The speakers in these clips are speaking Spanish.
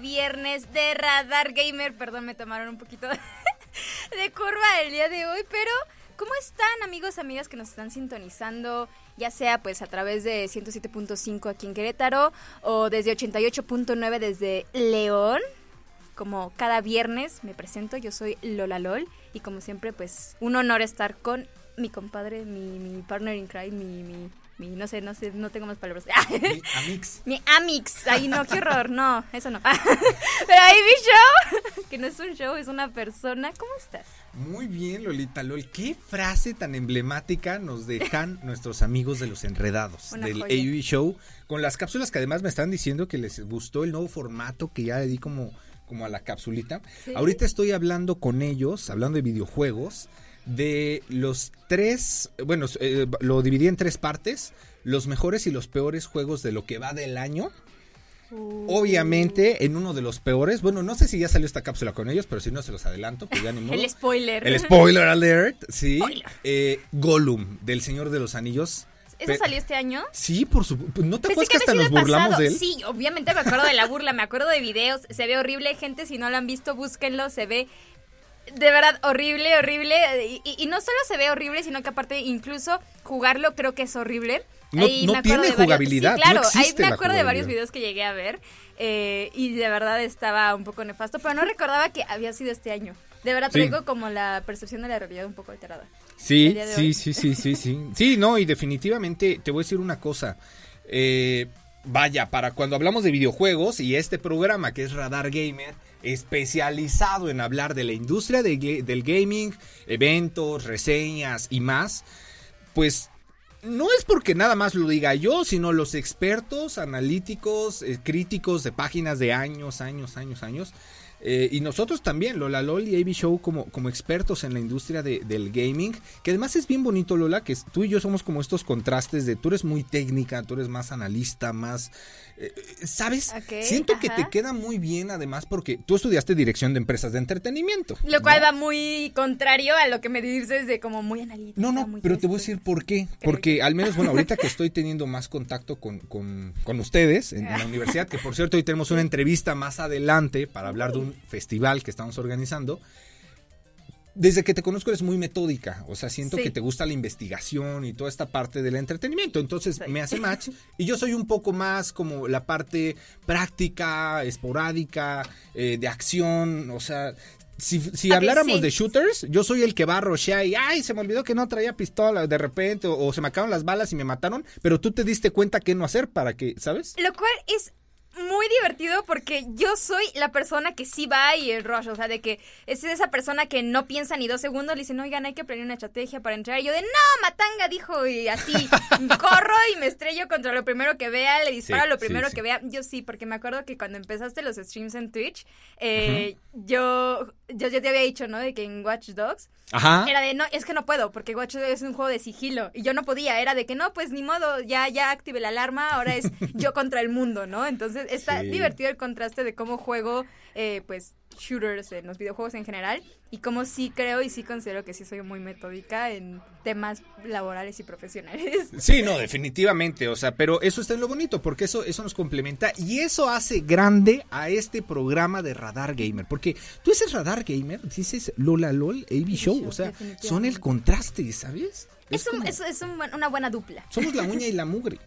Viernes de Radar Gamer. Perdón, me tomaron un poquito de curva el día de hoy, pero ¿cómo están amigos, amigas que nos están sintonizando? Ya sea pues a través de 107.5 aquí en Querétaro o desde 88.9 desde León. Como cada viernes me presento, yo soy Lola LOL y como siempre pues un honor estar con mi compadre, mi, mi partner in crime, mi, mi, mi, no sé, no sé, no tengo más palabras. Mi Amix. Mi Amix. Ay, no, qué horror. No, eso no. Pero ahí mi show, que no es un show, es una persona. ¿Cómo estás? Muy bien, Lolita LOL. Qué frase tan emblemática nos dejan nuestros amigos de los enredados Una del. AV Show. Con las cápsulas que además me están diciendo que les gustó el nuevo formato que ya le di como, como a la capsulita. Sí. Ahorita estoy hablando con ellos, hablando de videojuegos, de los tres, bueno, eh, lo dividí en tres partes, los mejores y los peores juegos de lo que va del año. Obviamente, en uno de los peores, bueno, no sé si ya salió esta cápsula con ellos, pero si no se los adelanto, pues ya ni modo. El spoiler. El spoiler alert, sí. Spoiler. Eh, Gollum, del Señor de los Anillos. ¿Eso salió este año? Sí, por supuesto. ¿No te Pensé acuerdas que hasta nos burlamos pasado. de él? Sí, obviamente me acuerdo de la burla, me acuerdo de videos. Se ve horrible, gente. Si no lo han visto, búsquenlo. Se ve de verdad horrible, horrible. Y, y- y no solo se ve horrible, sino que aparte, incluso jugarlo creo que es horrible. No- Ahí no me tiene de varios- jugabilidad, Sí, no claro, ahí me acuerdo de varios videos que llegué a ver. eh, y de verdad estaba un poco nefasto, pero no recordaba que había sido este año. De verdad Sí. traigo como la percepción de la realidad un poco alterada. Sí, sí, sí, sí, sí, sí. Sí, no, y definitivamente te voy a decir una cosa. Eh, vaya, para cuando hablamos de videojuegos y este programa que es Radar Gamer, especializado en hablar de la industria del gaming, eventos, reseñas y más, pues no es porque nada más lo diga yo, sino los expertos, analíticos, eh, críticos de páginas de años, años, años, años. Eh, y nosotros también, Lola LOL y AB Show, como, como expertos en la industria de- del gaming, que además es bien bonito, Lola, que tú y yo somos como estos contrastes de tú eres muy técnica, tú eres más analista, más... eh, eh, ¿Sabes? Siento que te queda muy bien, además, porque tú estudiaste dirección de empresas de entretenimiento. Lo cual ¿no? va muy contrario a lo que me dices de como muy analítica. No, no, muy pero te voy a decir por qué. Porque al menos, bueno, ahorita que estoy teniendo más contacto con, con, con ustedes en, en la universidad, que por cierto hoy tenemos una entrevista más adelante para hablar de un festival que estamos organizando. Desde que te conozco eres muy metódica, o sea, siento Sí. que te gusta la investigación y toda esta parte del entretenimiento, entonces Sí. me hace match y yo soy un poco más como la parte práctica, esporádica, eh, de acción, o sea, si, si habláramos sí. de shooters, yo soy el que va a rushear y, ay, se me olvidó que no traía pistola de repente, o, o se me acabaron las balas y me mataron, pero tú te diste cuenta qué no hacer para que, ¿sabes? Lo cual es muy divertido porque yo soy la persona que sí va y el rush, o sea, de que es esa persona que no piensa ni dos segundos, le dicen, oigan, hay que planear una estrategia para entrar, y yo de, no, Matanga, dijo, y así, corro y me estrello contra lo primero que vea, le disparo Sí, lo primero sí. que vea, yo sí, porque me acuerdo que cuando empezaste los streams en Twitch, eh, yo, yo, yo te había dicho, ¿no? De que en Watch Dogs, Ajá. era de, no, es que no puedo, porque Watch Dogs es un juego de sigilo. Y yo no podía, era de que no, pues ni modo, ya, ya activé la alarma, ahora es yo contra el mundo, ¿no? Entonces está Sí. divertido el contraste de cómo juego, eh, pues, shooters en los videojuegos en general. Y cómo sí creo y sí considero que sí soy muy metódica en temas laborales y profesionales. Sí, no, definitivamente, o sea, pero eso está en lo bonito, porque eso, eso nos complementa y eso hace grande a este programa de Radar Gamer, porque tú dices Radar Gamer, dices Lola LOL, AB Show, o sea, son el contraste, ¿sabes? Es, un, como- es, es un buen- una buena dupla. Somos la uña y la mugre.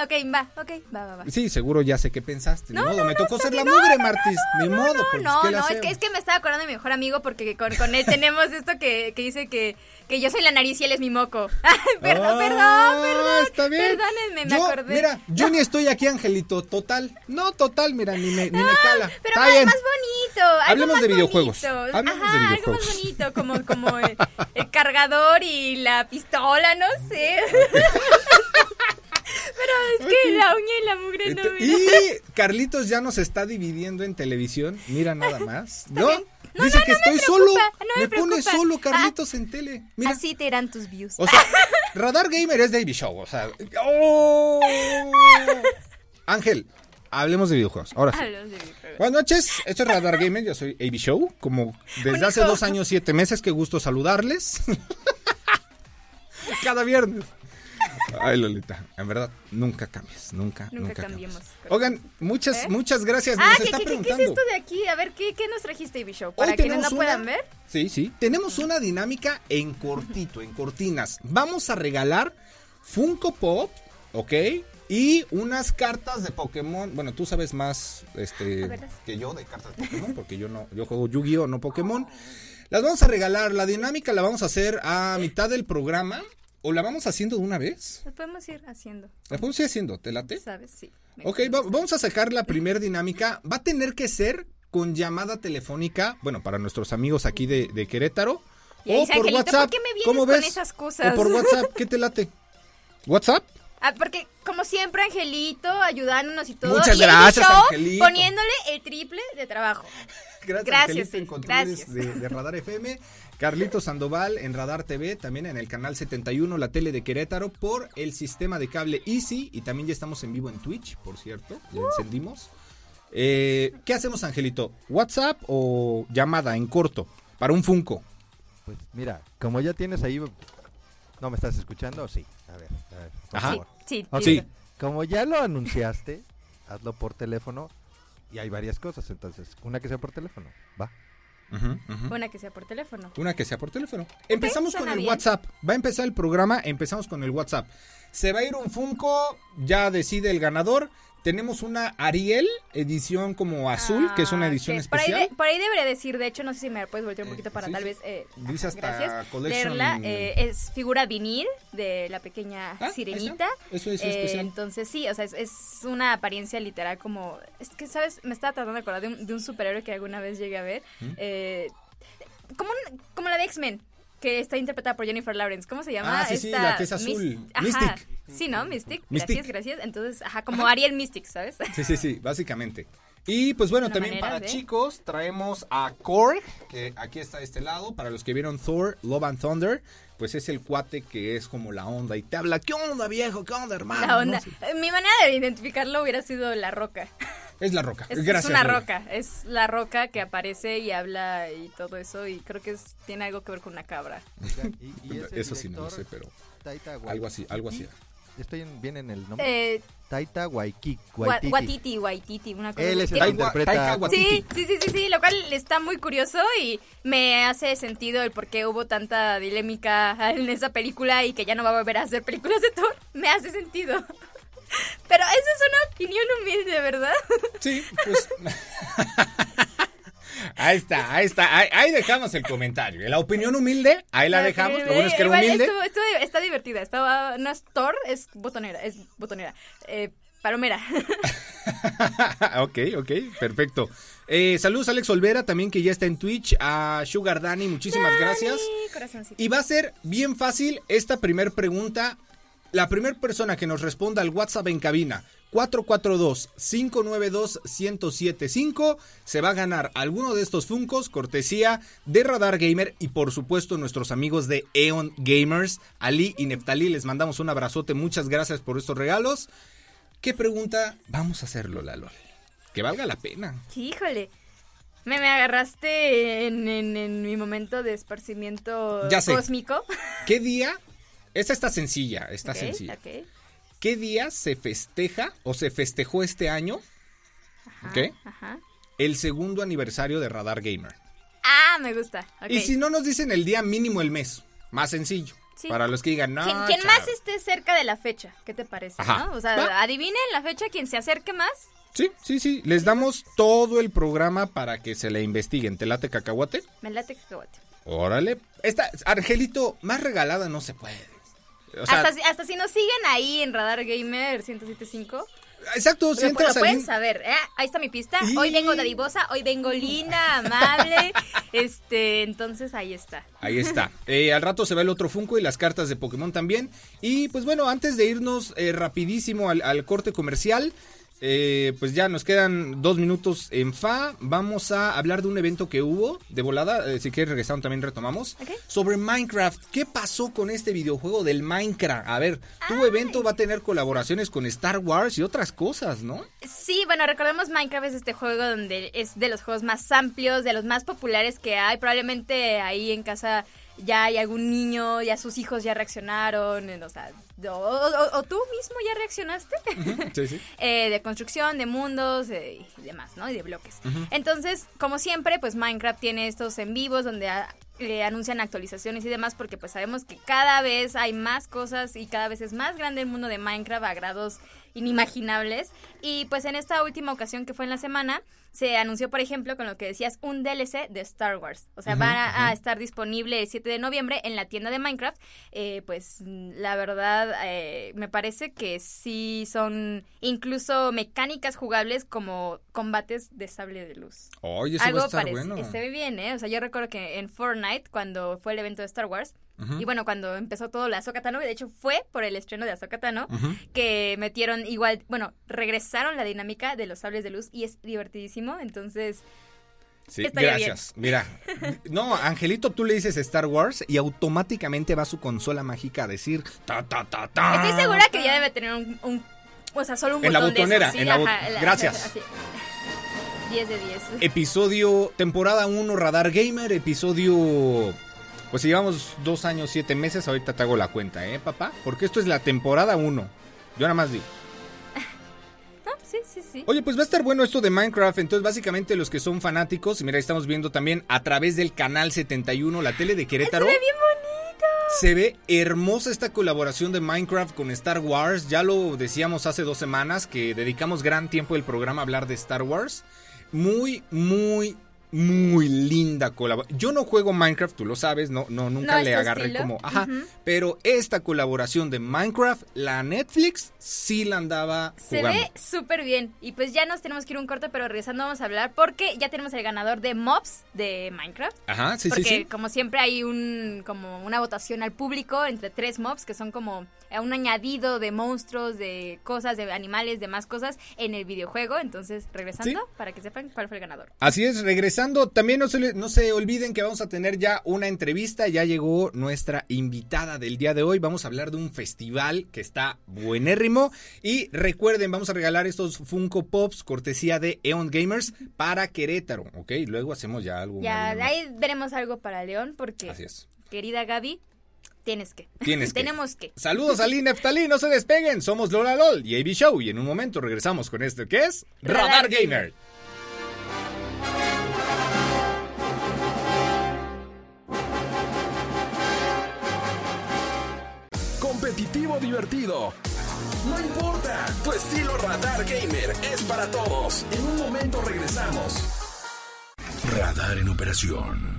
Ok, va, ok, va, va, va. Sí, seguro ya sé qué pensaste. Ni No, modo, no, me no, tocó está ser la. No, mugre, no, Martis. Ni modo, pues, No, ¿qué le no, es que, es que me estaba acordando de mi mejor amigo porque con, con él tenemos esto que, que dice que, que yo soy la nariz y él es mi moco. perdón, Ah, perdón, perdón. Está bien. Perdónenme, me Yo, acordé. Mira, yo ni estoy aquí, Angelito, total. No, total, mira, ni me, ni me cala. Pero Está más, bien. más bonito. algo Hablemos más de videojuegos. bonito. Hablemos Ajá, de algo videojuegos. más bonito, como, como el, el cargador y la pistola, no sé. Pero es que la uña y la mugre no me... Y Carlitos ya nos está dividiendo en televisión. Mira nada más. ¿No? No, Dice no, que no me estoy preocupa, solo. me pone solo Carlitos en tele. Mira. Así te irán tus views. O sea, Radar Gamer es David Show. O sea. ¡Oh! Ángel, hablemos de videojuegos. Ahora sí. Hablamos de videojuegos. Buenas noches, esto es Radar Gamer, yo soy AB Show, como desde hace dos años, siete meses, qué gusto saludarles. Cada viernes. Ay, Lolita, en verdad, nunca cambies, nunca, nunca, Nunca cambiemos. cambies. Oigan, muchas, ¿Eh? muchas gracias, Ah, nos ¿qué, está qué, qué es preguntando. esto de aquí? A ver, ¿qué, qué nos trajiste, Ivy Show? Hoy Para quienes no puedan ver. Sí, sí. Tenemos una dinámica en cortito, en cortinas. Vamos a regalar Funko Pop, ¿ok? Y unas cartas de Pokémon. Bueno, tú sabes más este, que yo de cartas de Pokémon, porque yo no, yo juego Yu-Gi-Oh, no Pokémon. Las vamos a regalar. La dinámica la vamos a hacer a mitad del programa. ¿O la vamos haciendo de una vez? Lo podemos ir haciendo, La podemos ir haciendo, ¿te late? ¿sabes? Sí. Ok, va- vamos a sacar la primera dinámica. Va a tener que ser con llamada telefónica, bueno, para nuestros amigos aquí de, de Querétaro. Y o dice, por Angelito, WhatsApp. ¿por qué me vienes ¿Cómo con ves? esas cosas? O por WhatsApp, ¿qué te late? ¿WhatsApp? Ah, porque como siempre, Angelito, ayudándonos y todo. Muchas y gracias, Show Angelito. Poniéndole el triple de trabajo. Gracias, Gracias, Angelito, en gracias. De, de Radar FM. Carlito Sandoval en Radar TV, también en el canal 71, la tele de Querétaro, por el sistema de cable Easy. Y también ya estamos en vivo en Twitch, por cierto. Ya encendimos. Eh, ¿Qué hacemos, Angelito? ¿WhatsApp o llamada en corto? Para un Funko. Pues mira, como ya tienes ahí... ¿No me estás escuchando? Sí. A ver, a ver, por Ajá. favor. Sí, Sí. Como ya lo anunciaste, hazlo por teléfono y hay varias cosas, entonces, una que sea por teléfono, va. Una que sea por teléfono. Una que sea por teléfono. Empezamos con el bien. WhatsApp. Va a empezar el programa, empezamos con el WhatsApp. Se va a ir un Funko, ya decide el ganador. Tenemos una Ariel, edición como azul, que es una Ah, edición ok. Por ahí, especial. de- por ahí debería decir, de hecho, no sé si me puedes voltear un Eh, poquito para sí, tal vez. eh, Dice hasta gracias. collection- Leerla. eh, es figura vinil de la pequeña Ah, sirenita. Eso es Eh, especial. entonces sí, o sea, es, es una apariencia literal como... Es que, ¿sabes? Me estaba tratando de acordar de un, de un superhéroe que alguna vez llegué a ver. ¿Mm? eh, como, un- como la de X-Men, que está interpretada por Jennifer Lawrence. ¿Cómo se llama? Ah, sí, sí, Esta la que es azul. Mis- Ajá. Sí, ¿no? Mystic. Mystic. Gracias, gracias. Entonces, ajá, como Ariel Mystic, ¿sabes? Sí, sí, sí, básicamente. Y pues bueno, Una también para de- chicos traemos a Korg, que aquí está de este lado. Para los que vieron Thor, Love and Thunder, pues es el cuate que es como la onda y te habla, ¿qué onda viejo? ¿Qué onda hermano? La onda. No sé. Eh, Mi manera de identificarlo hubiera sido la roca. Es la roca. Es, es Gracias. una Lola. roca. Es la roca que aparece y habla y todo eso. Y creo que es- tiene algo que ver con una cabra. Oiga, y- y ese Eso sí no lo sé, pero algo así, algo así. Estoy en- bien en el nombre. Eh, Taita Waikiki. Gua- Guatiti, Waititi, una cosa Él es el Que- interpreta. Taika Waititi. Sí, sí, sí, sí, sí, lo cual está muy curioso y me hace sentido el por qué hubo tanta dilémica en esa película y que ya no va a volver a hacer películas de Thor. Me hace sentido. Pero esa es una opinión humilde, ¿verdad? Sí, pues. ahí está, ahí está. Ahí, ahí dejamos el comentario. La opinión humilde, ahí la dejamos. Lo bueno es que era humilde. está divertida. Estaba, no es Thor, es botonera. Es botonera. Eh, palomera. ok, ok, perfecto. Eh, saludos a Alex Olvera, también que ya está en Twitch. A Sugar Danny, muchísimas gracias. Ay, corazoncito. Y va a ser bien fácil esta primer pregunta. La primera persona que nos responda al WhatsApp en cabina 442-592-1075 se va a ganar alguno de estos Funcos, cortesía de Radar Gamer y por supuesto nuestros amigos de Eon Gamers, Ali y Neftalí. Les mandamos un abrazote, muchas gracias por estos regalos. ¿Qué pregunta vamos a hacerlo, Lalo? Que valga la pena. Híjole. Me, me agarraste en, en- en mi momento de esparcimiento Ya sé. cósmico. ¿Qué día? Esta está sencilla, está sencilla. ¿Qué día se festeja o se festejó este año Ajá, ¿Qué? Ajá. el segundo aniversario de Radar Gamer? Ah, me gusta. Y si no nos dicen el día mínimo el mes, más sencillo. Sí. Para los que digan, no. quien, quien chavo". más esté cerca de la fecha, ¿qué te parece? Ajá. ¿no? O sea, Va. adivinen la fecha, quien se acerque más. Sí, sí, sí. Les damos todo el programa para que se le investiguen. ¿Te late cacahuate? Me late cacahuate. Órale. Esta, Argelito, más regalada no se puede. O sea, hasta, si- hasta si nos siguen ahí en Radar Gamer 1075, exacto, si entras lo pueden ahí- saber. ¿eh? Ahí está mi pista. Y- Hoy vengo dadivosa, hoy vengo linda, amable. este, entonces ahí está. Ahí está. Eh, al rato se va el otro Funko y las cartas de Pokémon también. Y pues bueno, antes de irnos eh, rapidísimo al, al corte comercial, eh, pues ya nos quedan dos minutos en FA. Vamos a hablar de un evento que hubo de volada. eh, si quieres regresar también retomamos. Ok. Sobre Minecraft. ¿Qué pasó con este videojuego del Minecraft? A ver, tu evento va a tener colaboraciones con Star Wars y otras cosas, ¿no? Sí, bueno, recordemos Minecraft es este juego donde es de los juegos más amplios, de los más populares que hay. Probablemente ahí en casa ya hay algún niño, ya sus hijos ya reaccionaron, o sea, o, o- o tú mismo ya reaccionaste. Sí, sí. eh, de construcción, de mundos eh, y demás, ¿no? Y de bloques. Entonces, como siempre, pues Minecraft tiene estos en vivos donde ah, eh, anuncian actualizaciones y demás porque pues sabemos que cada vez hay más cosas y cada vez es más grande el mundo de Minecraft a grados inimaginables. Y pues en esta última ocasión que fue en la semana, se anunció, por ejemplo, con lo que decías, un DLC de Star Wars. O sea, va a, a estar disponible el 7 de noviembre en la tienda de Minecraft. Eh, pues la verdad, eh, me parece que sí son incluso mecánicas jugables como combates de sable de luz. Oye, eso va a Algo estar parece. bueno. Se ve bien, ¿eh? O sea, yo recuerdo que en Fortnite, cuando fue el evento de Star Wars, y bueno, cuando empezó todo la Ahsoka Tano, de hecho fue por el estreno de Ahsoka Tano, que metieron igual, bueno, regresaron la dinámica de los sables de luz y es divertidísimo, entonces... Sí, Estaría gracias. Mira, no, Angelito, tú le dices Star Wars y automáticamente va su consola mágica a decir ta ta ta ta. Estoy segura que ya debe tener un... un- o sea, solo un En la botón de botonera, esos, sí, en la bot- Gracias. así. 10 de 10. Episodio, temporada 1, Radar Gamer, episodio... Pues si llevamos dos años, siete meses, ahorita te hago la cuenta, ¿eh, papá? Porque esto es la temporada 1. Yo nada más digo. No, sí, sí, sí. Oye, pues va a estar bueno esto de Minecraft. Entonces, básicamente, los que son fanáticos, y mira, ahí estamos viendo también a través del canal 71, la tele de Querétaro. Se ve bien bonito. Se ve hermosa esta colaboración de Minecraft con Star Wars. Ya lo decíamos hace dos semanas que dedicamos gran tiempo del programa a hablar de Star Wars. Muy, muy, muy linda colaboración. Yo no juego Minecraft, tú lo sabes, no, no nunca No le agarré estilo. como, ajá. Pero esta colaboración de Minecraft, la Netflix sí la andaba Se jugando. ve súper bien. Y pues ya nos tenemos que ir a un corte, pero regresando vamos a hablar porque ya tenemos el ganador de mobs de Minecraft. Ajá, sí, porque sí, sí. como siempre hay un como una votación al público entre tres mobs que son como un añadido de monstruos, de cosas, de animales, de más cosas en el videojuego. Entonces, regresando Sí. para que sepan cuál fue el ganador. Así es, regresando, también no se, no se olviden que vamos a tener ya una entrevista, ya llegó nuestra invitada del día de hoy, vamos a hablar de un festival que está buenérrimo y recuerden, vamos a regalar estos Funko Pops cortesía de Eon Gamers para Querétaro, ¿ok? Luego hacemos ya algo. Ya, ahí veremos algo para León porque, Así es. querida Gaby, tienes que. Tienes que. Tenemos que. Saludos a Lin Neftalí, no se despeguen, somos Lola LOL y AB Show y en un momento regresamos con esto que es Radar, Radar Gamer. Gamer. Competitivo divertido. No importa, tu estilo Radar Gamer es para todos. En un momento regresamos. Radar en operación.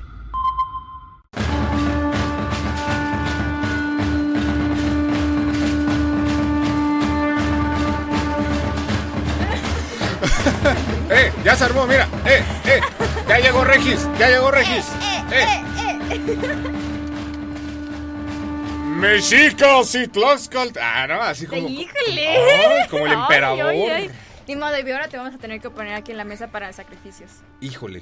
¡Eh! ¡Ya se armó, mira! ¡Eh! ¡Eh! ¡Ya llegó Regis! ¡Ya llegó Regis! ¡Eh! Mexicas y Tlaxcal. Ah, no, así como. ¡Híjole! Ay, como el emperador. ay, ay. Ni modo, y ahora te vamos a tener que poner aquí en la mesa para sacrificios. Híjole.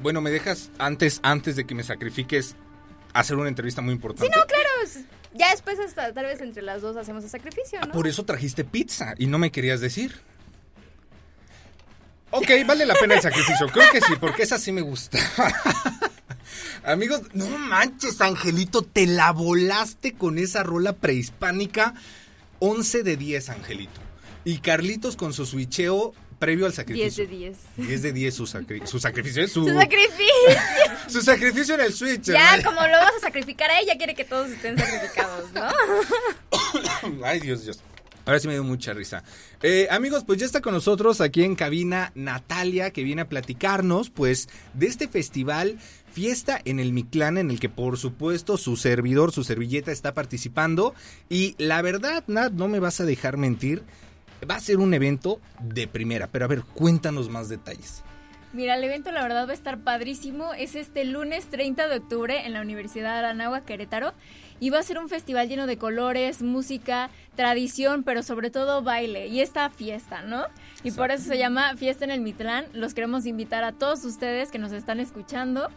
Bueno, ¿me dejas antes, antes de que me sacrifiques, hacer una entrevista muy importante? Sí, no, claro. Ya después, hasta, tal vez entre las dos hacemos el sacrificio, ¿no? Por eso trajiste pizza y no me querías decir. Ok, vale la pena el sacrificio. Creo que sí, porque esa sí me gusta. Amigos, no manches, Angelito, te la volaste con esa rola prehispánica. 11 de 10, Angelito. Y Carlitos con su switcheo previo al 10 sacrificio. de 10. 10 de 10 su, sacri- su sacrificio. Su, Su sacrificio. su sacrificio en el Switch. Ya, como lo vas a sacrificar a ella, quiere que todos estén sacrificados, ¿no? Ay, Dios, Dios. Ahora sí me dio mucha risa. Eh, amigos, pues ya está con nosotros aquí en cabina Natalia, que viene a platicarnos, pues, de este festival Fiesta en el Mictlán, en el que por supuesto su servidor, su servilleta está participando. Y la verdad, Nat, no me vas a dejar mentir, va a ser un evento de primera. Pero a ver, cuéntanos más detalles. Mira, el evento la verdad va a estar padrísimo. Es este lunes 30 de octubre en la Universidad de Aranagua, Querétaro. Y va a ser un festival lleno de colores, música, tradición, pero sobre todo baile y esta fiesta, ¿no? Y por eso se llama Fiesta en el Mitlán. Los queremos invitar a todos ustedes que nos están escuchando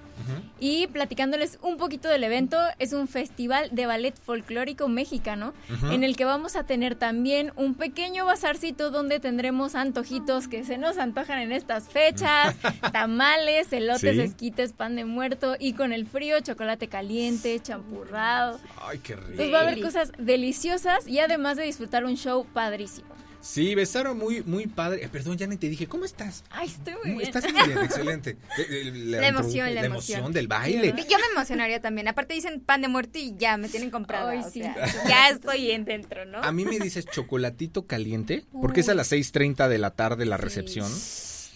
y platicándoles un poquito del evento. Es un festival de ballet folclórico mexicano en el que vamos a tener también un pequeño bazarcito donde tendremos antojitos que se nos antojan en estas fechas, tamales, elotes, Sí. esquites, pan de muerto y con el frío chocolate caliente, champurrado. Ay, qué rico. Entonces va a haber cosas deliciosas y además de disfrutar un show padrísimo. Sí, besaron muy, muy padre. Eh, perdón, ya ni te dije, ¿cómo estás? Ay, estoy muy bien. Estás muy bien, excelente. Eh, eh, La emoción, la emoción emoción. del baile. Yo me emocionaría también. Aparte dicen pan de muerto y ya me tienen comprado. Ay, o sí. sea, ya estoy en dentro, ¿no? A mí me dices chocolatito caliente, porque es a las 6.30 de la tarde la Sí. recepción.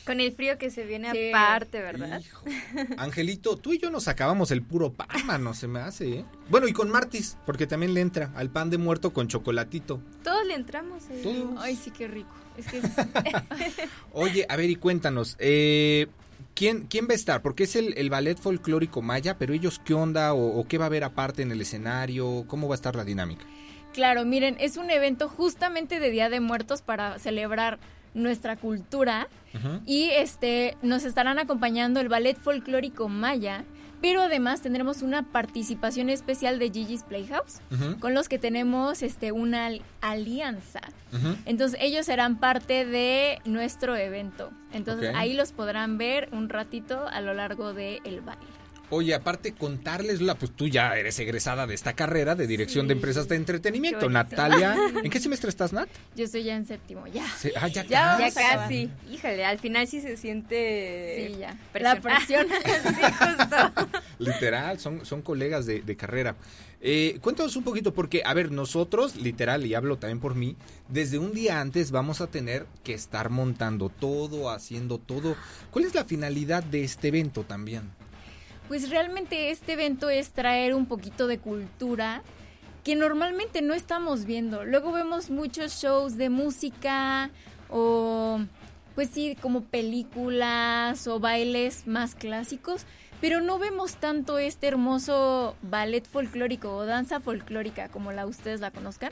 Con el frío que se viene Sí. aparte, ¿verdad? Hijo. Angelito, tú y yo nos acabamos el puro pan, no se me hace, ¿eh? Bueno, y con Martis, porque también le entra al pan de muerto con chocolatito. Todos le entramos. eh. Todos. Ay, sí, qué rico. Es que es- Oye, a ver, y cuéntanos, eh, ¿quién, ¿quién va a estar? Porque es el, el ballet folclórico maya, pero ellos, ¿qué onda? O, o qué va a haber aparte en el escenario? ¿Cómo va a estar la dinámica? Claro, miren, es un evento justamente de Día de Muertos para celebrar nuestra cultura Y este nos estarán acompañando el ballet folclórico maya, pero además tendremos una participación especial de Gigi's Playhouse con los que tenemos este una al- alianza. Entonces ellos serán parte de nuestro evento. Entonces ahí los podrán ver un ratito a lo largo del baile. Oye, aparte contarles, la, pues tú ya eres egresada de esta carrera de Dirección de. Empresas de Entretenimiento. Natalia, ¿en qué semestre estás, Nat? Yo estoy ya en séptimo, ya. Se- ah, ya, Ya Ya casi. Híjole, al final sí se siente. Sí, ya. presión. La presión. sí, justo. Literal, son, son colegas de, de carrera. Eh, cuéntanos un poquito, porque, a ver, nosotros, literal, y hablo también por mí, desde un día antes vamos a tener que estar montando todo, haciendo todo. ¿Cuál es la finalidad de este evento también? Pues realmente este evento es traer un poquito de cultura que normalmente no estamos viendo. Luego vemos muchos shows de música o pues sí, como películas o bailes más clásicos, pero no vemos tanto este hermoso ballet folclórico o danza folclórica como la ustedes la conozcan.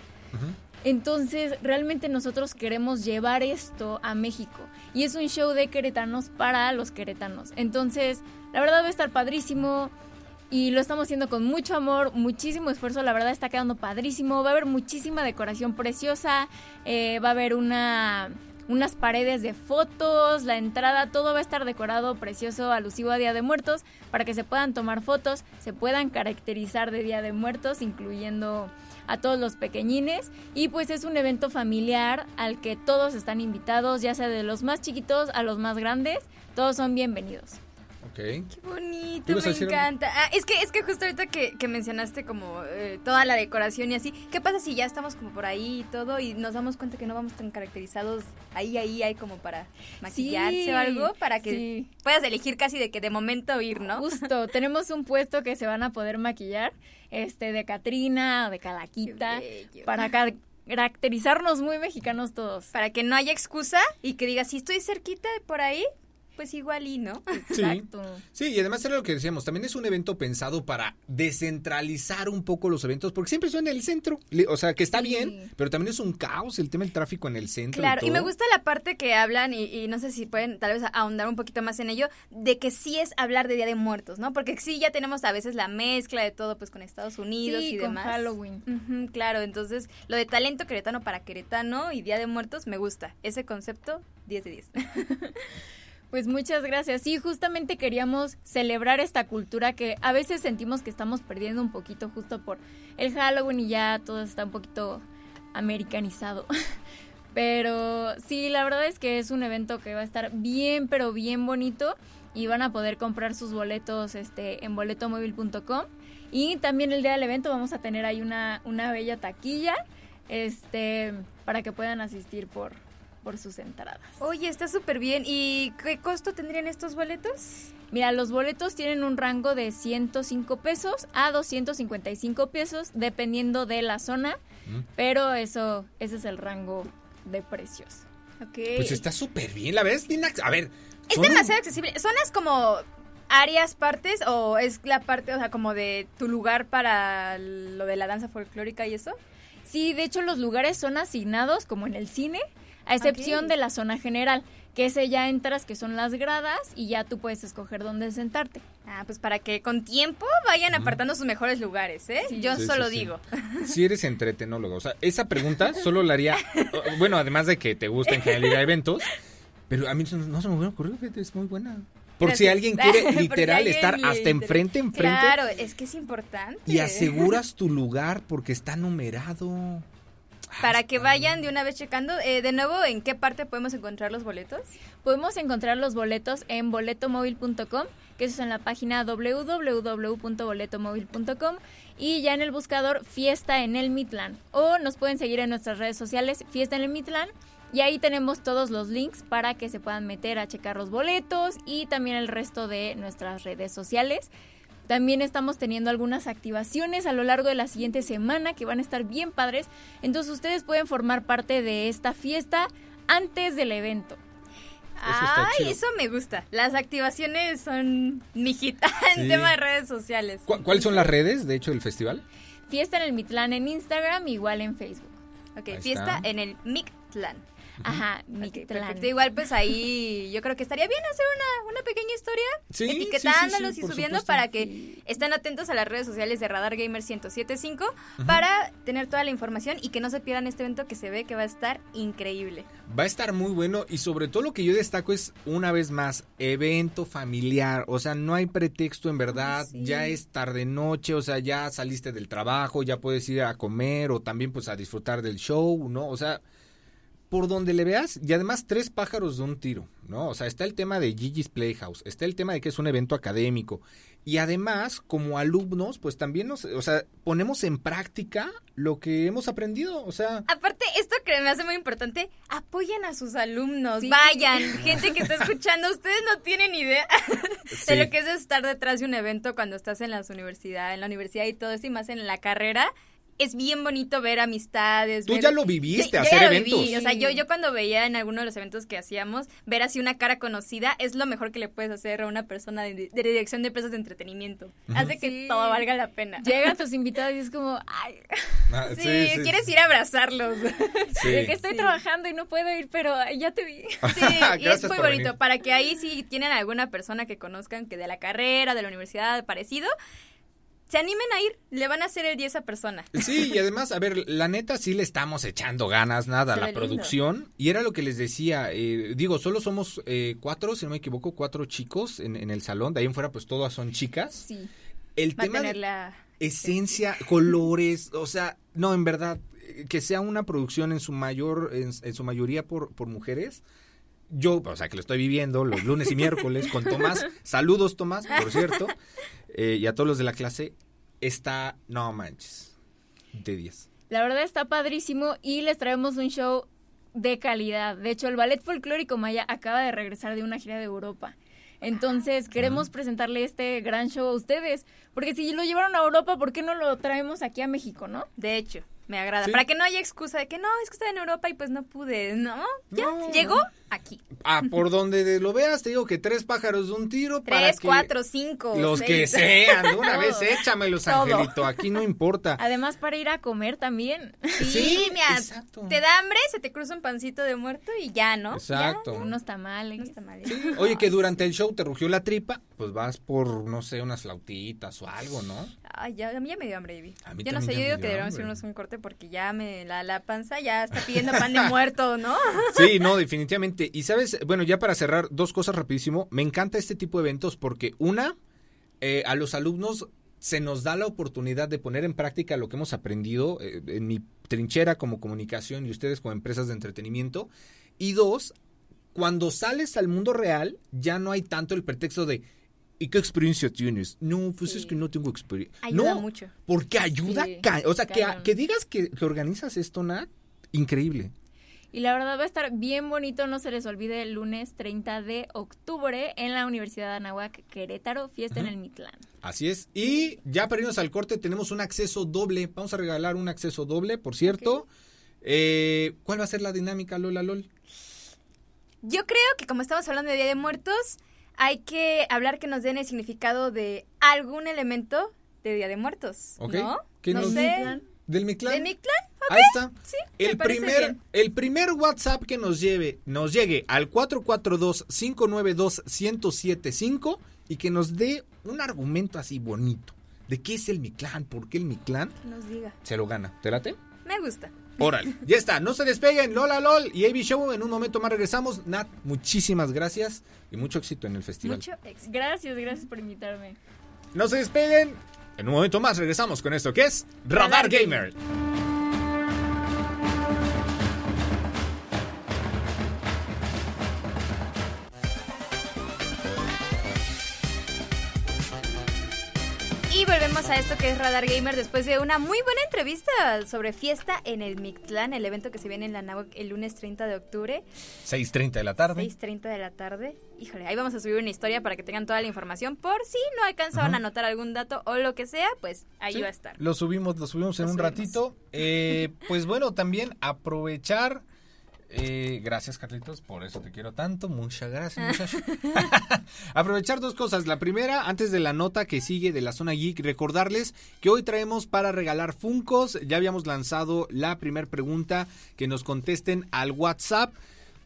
Entonces, realmente nosotros queremos llevar esto a México. Y es un show de queretanos para los queretanos. Entonces, la verdad va a estar padrísimo. Y lo estamos haciendo con mucho amor, muchísimo esfuerzo. La verdad está quedando padrísimo. Va a haber muchísima decoración preciosa. eh, va a haber una, unas paredes de fotos. La entrada, todo va a estar decorado, precioso, alusivo a Día de Muertos. Para que se puedan tomar fotos, se puedan caracterizar de Día de Muertos, incluyendo a todos los pequeñines y pues es un evento familiar al que todos están invitados, ya sea de los más chiquitos a los más grandes, todos son bienvenidos. Ok. Qué bonito, ¿Ibas a me encanta. Ah, es que es que justo ahorita que, que mencionaste como eh, toda la decoración y así, ¿qué pasa si ya estamos como por ahí y todo y nos damos cuenta que no vamos tan caracterizados? Ahí, ahí hay como para maquillarse Sí, o algo para que sí. puedas elegir casi de que de momento ir, ¿no? Justo, tenemos un puesto que se van a poder maquillar, este de Catrina o de Calaquita, para car- caracterizarnos muy mexicanos todos. Para que no haya excusa y que digas, si estoy cerquita de por ahí, pues igual y no. Sí. Exacto. Sí, y además era lo que decíamos, también es un evento pensado para descentralizar un poco los eventos, porque siempre son en el centro, o sea, que está Sí. bien, pero también es un caos el tema del tráfico en el centro. Claro, y, me gusta la parte que hablan, y, y no sé si pueden tal vez ahondar un poquito más en ello, de que sí es hablar de Día de Muertos, ¿no? Porque sí ya tenemos a veces la mezcla de todo, pues con Estados Unidos Sí, y con demás. Halloween. Claro, entonces lo de talento queretano para queretano y Día de Muertos me gusta. Ese concepto, 10 de 10. Pues muchas gracias. Sí, justamente queríamos celebrar esta cultura que a veces sentimos que estamos perdiendo un poquito justo por el Halloween y ya todo está un poquito americanizado. Pero sí, la verdad es que es un evento que va a estar bien, pero bien bonito y van a poder comprar sus boletos este, en boletomóvil.com. Y también el día del evento vamos a tener ahí una, una bella taquilla este, para que puedan asistir por, por sus entradas. Oye, está súper bien. ¿Y qué costo tendrían estos boletos? Mira, los boletos tienen un rango de 105 pesos a 255 pesos, dependiendo de la zona, Mm. pero eso, ese es el rango de precios. Ok. Pues está súper bien, la ves. A ver. Es son- demasiado accesible. ¿Zonas como áreas, partes o es la parte, o sea, como de tu lugar para lo de la danza folclórica y eso? Sí, de hecho los lugares son asignados como en el cine, a excepción de la zona general, que ese ya entras que son las gradas y ya tú puedes escoger dónde sentarte. Ah, pues para que con tiempo vayan apartando sus mejores lugares, ¿eh? Sí. Yo Sí, solo sí, digo. Si eres entretenólogo, o sea, esa pregunta solo la haría, bueno, además de que te gusta en general ir a eventos, pero a mí no, no se me hubiera ocurrido, es muy buena. Por si alguien quiere literal alguien estar hasta enfrente, enfrente, Claro, es que es importante. y aseguras tu lugar porque está numerado. Para que vayan de una vez checando, eh, de nuevo, ¿en qué parte podemos encontrar los boletos? Podemos encontrar los boletos en boletomóvil.com, que eso es en la página www.boletomóvil.com y ya en el buscador Fiesta en el Midland. O nos pueden seguir en nuestras redes sociales Fiesta en el Midland y ahí tenemos todos los links para que se puedan meter a checar los boletos y también el resto de nuestras redes sociales. También estamos teniendo algunas activaciones a lo largo de la siguiente semana que van a estar bien padres. Entonces ustedes pueden formar parte de esta fiesta antes del evento. está Ay, eso me gusta. Las activaciones son mi hit en Sí. tema de redes sociales. ¿Cu- ¿Cuáles son las redes, de hecho, del festival? Fiesta en el Mitlán en Instagram, igual en Facebook. Ok, Ahí fiesta está. en el Mictlán. Ajá, perfecto. Igual pues ahí yo creo que estaría bien hacer una, una pequeña historia Sí, sí, sí, etiquetándolos sí, y subiendo supuesto. para que estén atentos a las redes sociales de Radar Gamer 1075 para tener toda la información y que no se pierdan este evento que se ve que va a estar increíble. Va a estar muy bueno y sobre todo lo que yo destaco es una vez más evento familiar, o sea, no hay pretexto en verdad, sí. ya es tarde noche, o sea, ya saliste del trabajo, ya puedes ir a comer o también pues a disfrutar del show, ¿no? O sea, por donde le veas y además tres pájaros de un tiro, ¿no? O sea, está el tema de Gigi's Playhouse, está el tema de que es un evento académico y además como alumnos pues también nos, o sea, ponemos en práctica lo que hemos aprendido, o sea, Aparte, esto que me hace muy importante, apoyen a sus alumnos, Sí. vayan, gente que está escuchando, ustedes no tienen idea Sí. de lo que es estar detrás de un evento cuando estás en las universidades, en la universidad y todo esto y más en la carrera. Es bien bonito ver amistades. Tú ver- ya lo viviste, yo hacer ya lo eventos. viví, O sea, yo, yo cuando veía en alguno de los eventos que hacíamos, ver así una cara conocida es lo mejor que le puedes hacer a una persona de, de dirección de empresas de entretenimiento. Hace que todo valga la pena. Llegan tus invitados y es como, ay, Ah, Sí, quieres ir a abrazarlos. De que estoy Sí. trabajando y no puedo ir, pero ya te vi. Sí, y es muy bonito. venir. Para que ahí sí tienen alguna persona que conozcan que de la carrera, de la universidad, parecido, se animen a ir. Le van a hacer el día a esa persona. Sí, y además, a ver, la neta sí le estamos echando ganas, nada, a la lindo. producción. Y era lo que les decía, eh, digo, solo somos eh, cuatro, si no me equivoco, cuatro chicos en, en el salón. De ahí en fuera, pues todas son chicas. Sí. El Va a tema tener de la... esencia, colores, o sea, no, en verdad, eh, que sea una producción en su mayor, en, en su mayoría por, por mujeres. Yo, o sea, que lo estoy viviendo los lunes y miércoles con Tomás. Saludos, Tomás, por cierto. eh, y a todos los de la clase. Está, no manches, de 10. La verdad está padrísimo y les traemos un show de calidad. De hecho, el Ballet Folclórico Maya acaba de regresar de una gira de Europa. Entonces, queremos presentarle este gran show a ustedes. Porque si lo llevaron a Europa, ¿por qué no lo traemos aquí a México, no? De hecho, me agrada. Sí. Para que no haya excusa de que no, es que estaba en Europa y pues no pude. No, ya, No. llegó aquí. Ah, por donde lo veas, te digo que tres pájaros de un tiro para Tres, que cuatro, cinco, los que sean, de una vez échamelos, Todo. Angelito, aquí no importa. Además, para ir a comer también. Sí, Sí, mira, exacto. te da hambre, se te cruza un pancito de muerto y ya, ¿no? Exacto. Unos tamales. No está mal. Oye, que durante el show te rugió la tripa, pues vas por, no sé, unas flautitas o algo, ¿no? Ay, ya, a mí ya me dio hambre, Ivy. A mí Yo no sé, ya yo digo dio que deberíamos irnos un corte porque ya me, la, la panza ya está pidiendo pan de muerto, ¿no? Sí, no, definitivamente. Y sabes, bueno, ya para cerrar, dos cosas rapidísimo. Me encanta este tipo de eventos porque una, eh, a los alumnos se nos da la oportunidad de poner en práctica lo que hemos aprendido eh, en mi trinchera como comunicación y ustedes como empresas de entretenimiento. Y dos, cuando sales al mundo real, ya no hay tanto el pretexto de ¿y qué experiencia tienes? No, pues Sí. es que no tengo experiencia. Ayuda no, mucho. porque ayuda. Sí, o sea, que digas que, que organizas esto, Nat, increíble. Y la verdad va a estar bien bonito, no se les olvide, el lunes 30 de octubre en la Universidad de Anahuac, Querétaro, fiesta en el Mitlán. Así es. Y ya para irnos al corte tenemos un acceso doble. Vamos a regalar un acceso doble, por cierto. Eh, ¿Cuál va a ser la dinámica, Lola LOL? Yo creo que como estamos hablando de Día de Muertos, hay que hablar que nos den el significado de algún elemento de Día de Muertos. ¿Ok? ¿No? ¿Qué no nos- sé. ¿Del Mictlán? ¿Del Mictlán? Ahí está. Sí, El primer, bien. el primer WhatsApp que nos lleve, nos llegue al 442-592-1075 y que nos dé un argumento así bonito de qué es el Mictlán, por qué el Mictlán, Nos diga. se lo gana. ¿Te late? Me gusta. Órale, ya está, no se despeguen, Lola LOL y AB Show, en un momento más regresamos. Nat, muchísimas gracias y mucho éxito en el festival. Mucho éxito. Gracias, gracias por invitarme. No se despeguen, en un momento más regresamos con esto que es Radar Gamer. Y volvemos a esto que es Radar Gamer después de una muy buena entrevista sobre fiesta en el Mictlán, el evento que se viene en la Náhuac el lunes 30 de octubre, 6.30 de la tarde. 6.30 de la tarde. Híjole, ahí vamos a subir una historia para que tengan toda la información. Por si no alcanzaban a anotar algún dato o lo que sea, pues ahí Sí, va a estar. Lo subimos, lo subimos en un subimos. ratito. Eh, pues bueno, también aprovechar. eh, gracias, Carlitos, por eso te quiero tanto. Muchas gracias, muchacho. aprovechar dos cosas. La primera, antes de la nota que sigue de la zona geek, recordarles que hoy traemos para regalar Funcos. Ya habíamos lanzado la primera pregunta que nos contesten al WhatsApp.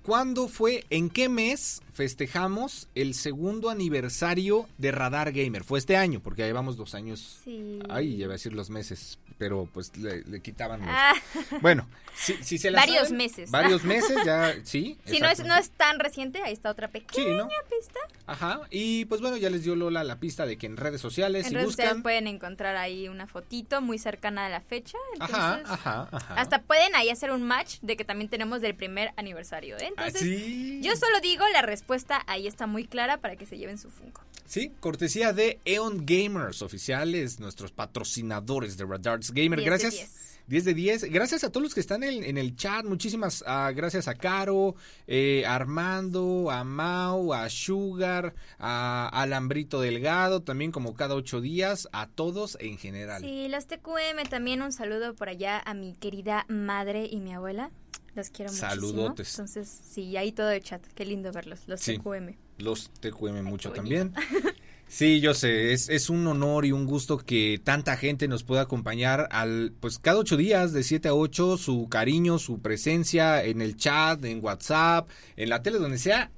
¿Cuándo fue, en qué mes festejamos el segundo aniversario de Radar Gamer? Fue este año, porque ya llevamos dos años Sí. Ay, ya iba a decir los meses, pero pues le, le quitaban los... Ah, Bueno, si, si se la Varios saben, meses. Varios meses, ya, sí. si no es, no es tan reciente, ahí está otra Sí, pequeña ¿no? pista. Ajá, y pues bueno, ya les dio Lola la pista de que en redes sociales, En si redes sociales buscan... pueden encontrar ahí una fotito muy cercana a la fecha. Ajá, entonces- ajá, ajá. Hasta pueden ahí hacer un match de que también tenemos del primer aniversario. ¿eh? Ah, Entonces, sí. yo solo digo, la respuesta ahí está muy clara para que se lleven su Funko. Sí, cortesía de Eon Gamers, oficiales, nuestros patrocinadores de Radarts Gamer. 10 de gracias. 10. 10 de 10. Gracias a todos los que están en, en el chat. Muchísimas ah, gracias a Caro, eh, a Armando, a Mau, a Sugar, a Alambrito Delgado, también como cada ocho días, a todos en general. Sí, los TQM también un saludo por allá a mi querida madre y mi abuela. Los quiero muchísimo. Saludotes. Entonces, sí, ahí todo el chat. Qué lindo verlos, los Sí. TQM. Los TQM mucho también. Sí, yo sé, es, es un honor y un gusto que tanta gente nos pueda acompañar al, pues cada ocho días, de 7 a 8, su cariño, su presencia en el chat, en WhatsApp, en la tele, donde sea.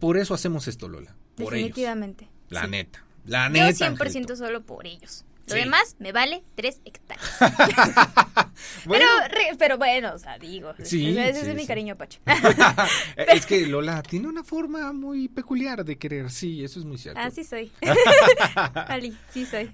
Por eso hacemos esto, Lola. Por ellos. Definitivamente. La sí. neta. La Yo neta. 100% Angelito. solo por ellos. Lo Sí. demás me vale tres hectáreas. Bueno, Pero, re- pero bueno, o sea, digo. Sí, ese sí, es mi cariño, Pacho. es que Lola tiene una forma muy peculiar de querer. Sí, eso es muy cierto. Así soy. Ali, sí soy.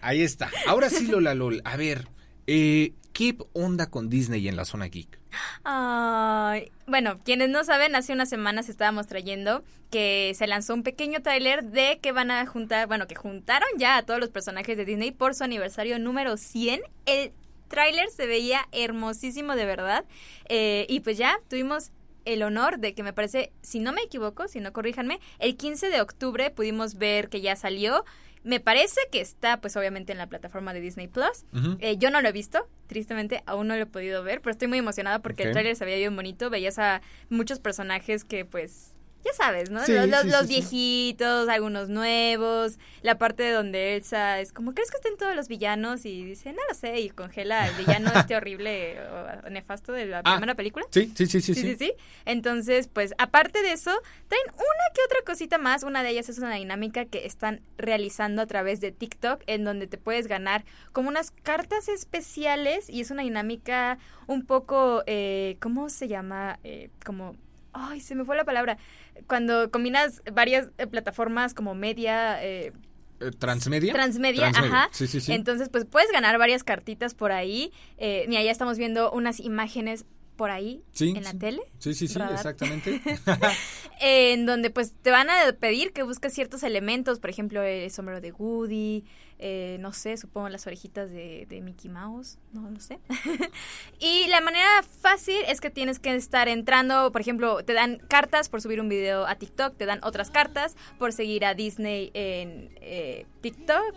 Ahí está. Ahora sí, Lola Lol. A ver, eh, ¿qué onda con Disney en la zona geek? Ay, bueno, quienes no saben, hace unas semanas estábamos trayendo que se lanzó un pequeño tráiler de que van a juntar, bueno, que juntaron ya a todos los personajes de Disney por su aniversario número 100. El tráiler se veía hermosísimo de verdad. Eh, y pues ya tuvimos el honor de que me parece, si no me equivoco, si no corríjanme, el 15 de octubre pudimos ver que ya salió. Me parece que está, pues obviamente en la plataforma de Disney Plus. Eh, yo no lo he visto, tristemente aún no lo he podido ver, pero estoy muy emocionada porque el tráiler se veía bien bonito, veías a muchos personajes que pues ya sabes, ¿no? Sí, los los- sí, los sí, viejitos, algunos nuevos, la parte de donde Elsa es como, ¿crees que estén todos los villanos? Y dice, no lo sé, y congela al villano este horrible o nefasto de la Ah. primera película. Sí, sí, sí, sí. Sí, sí, sí. Entonces, pues, aparte de eso, traen una que otra cosita más. Una de ellas es una dinámica que están realizando a través de TikTok, en donde te puedes ganar como unas cartas especiales y es una dinámica un poco, eh, ¿cómo se llama? Eh, como, ay, se me fue la palabra. Cuando combinas varias eh, plataformas como media... eh, Eh, ¿Transmedia? Transmedia, ajá. Sí, sí, sí. Entonces, pues puedes ganar varias cartitas por ahí. Eh, mira, ya estamos viendo unas imágenes por ahí Sí, en la tele. Sí, sí, sí, Radar. exactamente. en donde pues te van a pedir que busques ciertos elementos, por ejemplo, el sombrero de Woody, eh, no sé, supongo las orejitas de, de Mickey Mouse, no lo sé. y la manera fácil es que tienes que estar entrando, por ejemplo, te dan cartas por subir un video a TikTok, te dan otras cartas por seguir a Disney en eh, TikTok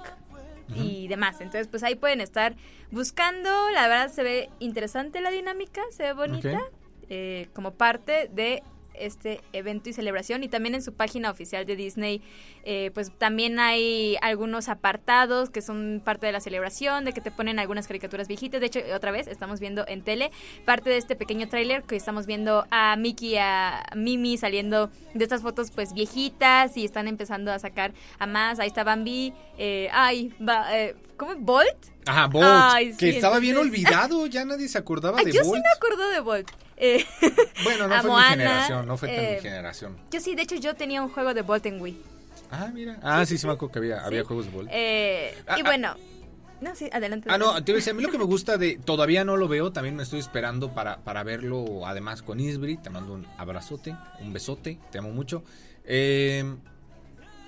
y demás. Entonces, pues ahí pueden estar buscando. La verdad se ve interesante la dinámica, se ve bonita eh, como parte de este evento y celebración y también en su página oficial de Disney eh, pues también hay algunos apartados que son parte de la celebración de que te ponen algunas caricaturas viejitas de hecho otra vez estamos viendo en tele parte de este pequeño tráiler que estamos viendo a Mickey y a Mimi saliendo de estas fotos pues viejitas y están empezando a sacar a más ahí está Bambi eh, ay va, eh, ¿cómo? ¿Bolt? Ajá, Bolt, Ay, sí, que estaba bien olvidado, ya nadie se acordaba de yo sí Bolt. me acuerdo de Bolt Eh, Bueno, no fue Moana, mi generación, no fue tan eh, mi generación. yo sí, de hecho yo tenía un juego de Bolt en Wii Ah, mira. Ah, sí, sí me acuerdo que había, había Sí. juegos de Bolt. Eh, Ah, y ah. bueno, no, sí, adelante. Ah, no, te iba a decir, a mí lo que me gusta de. Todavía no lo veo, también me estoy esperando para, para verlo. Además, con Isbri, te mando un abrazote, un besote, te amo mucho. Eh,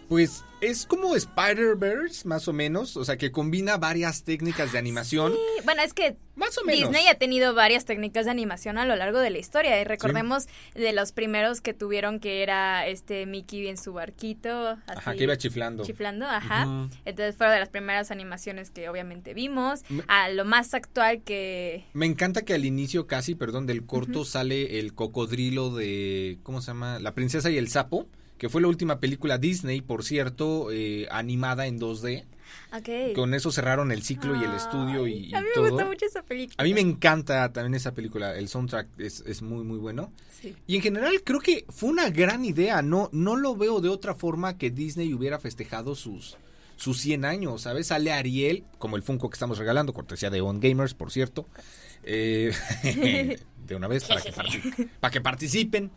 pues es como Spider-Verse, más o menos. O sea, que combina varias técnicas de animación. Sí, bueno, es que Más o menos. Disney ha tenido varias técnicas de animación a lo largo de la historia. Y recordemos de los primeros que tuvieron que era este Mickey en su barquito. Así, Ajá, que iba chiflando. Chiflando, ajá. Ujú. Entonces fueron de las primeras animaciones que obviamente vimos. Me- A lo más actual que... Me encanta que al inicio casi, perdón, del corto sale el cocodrilo de, ¿cómo se llama? La princesa y el sapo, que fue la última película Disney, por cierto, eh, animada en 2D. Ok. Con eso cerraron el ciclo y el estudio y, y a mí me todo. gusta mucho esa película. A mí me encanta también esa película, el soundtrack es, es muy muy bueno. Sí. Y en general creo que fue una gran idea, no, no lo veo de otra forma que Disney hubiera festejado sus, sus 100 años, ¿sabes? Sale Ariel, como el Funko que estamos regalando, cortesía de On Gamers, por cierto. Eh, de una vez para que, parti- para que participen.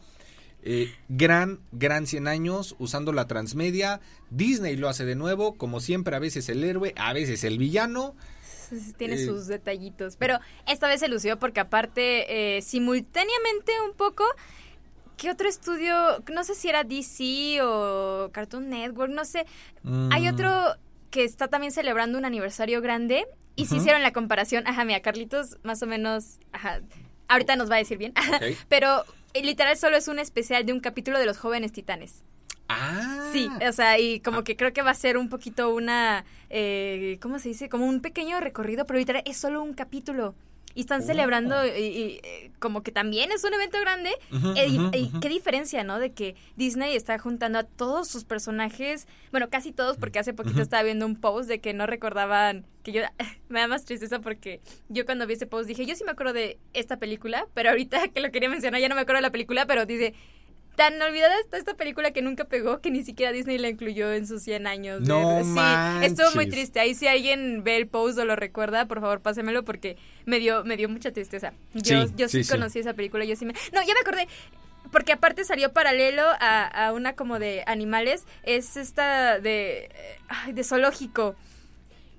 Eh, gran, gran 100 años usando la transmedia. Disney lo hace de nuevo, como siempre, a veces el héroe, a veces el villano. Tiene Eh, sus detallitos. Pero esta vez se lució porque aparte, eh, simultáneamente un poco, ¿qué otro estudio? No sé si era DC o Cartoon Network, no sé. Hay Mm. otro que está también celebrando un aniversario grande y se Ujú. hicieron la comparación. Ajá, mira, Carlitos más o menos, ajá, ahorita nos va a decir bien. Ok. Pero literal solo es un especial de un capítulo de los jóvenes titanes. Ah. Sí, o sea, y como que creo que va a ser un poquito una, eh, ¿cómo se dice? Como un pequeño recorrido, pero literal es solo un capítulo. Y están Oh. celebrando y, y, eh, como que también es un evento grande. Eh, y qué diferencia, ¿no? De que Disney está juntando a todos sus personajes, bueno, casi todos, porque hace poquito estaba viendo un post de que no recordaban, que yo, me da más tristeza porque yo cuando vi ese post dije, yo sí me acuerdo de esta película, pero ahorita que lo quería mencionar ya no me acuerdo de la película, pero dice, tan olvidada está esta película que nunca pegó que ni siquiera Disney la incluyó en sus 100 años. de- No sí, estuvo muy manches. triste. Ahí si alguien ve el post o lo recuerda, por favor, pásemelo porque me dio me dio mucha tristeza. Yo Sí, yo sí, sí, sí. conocí esa película, yo sí me No, ya me acordé. Porque aparte salió paralelo a, a una como de animales, es esta de ay, de zoológico.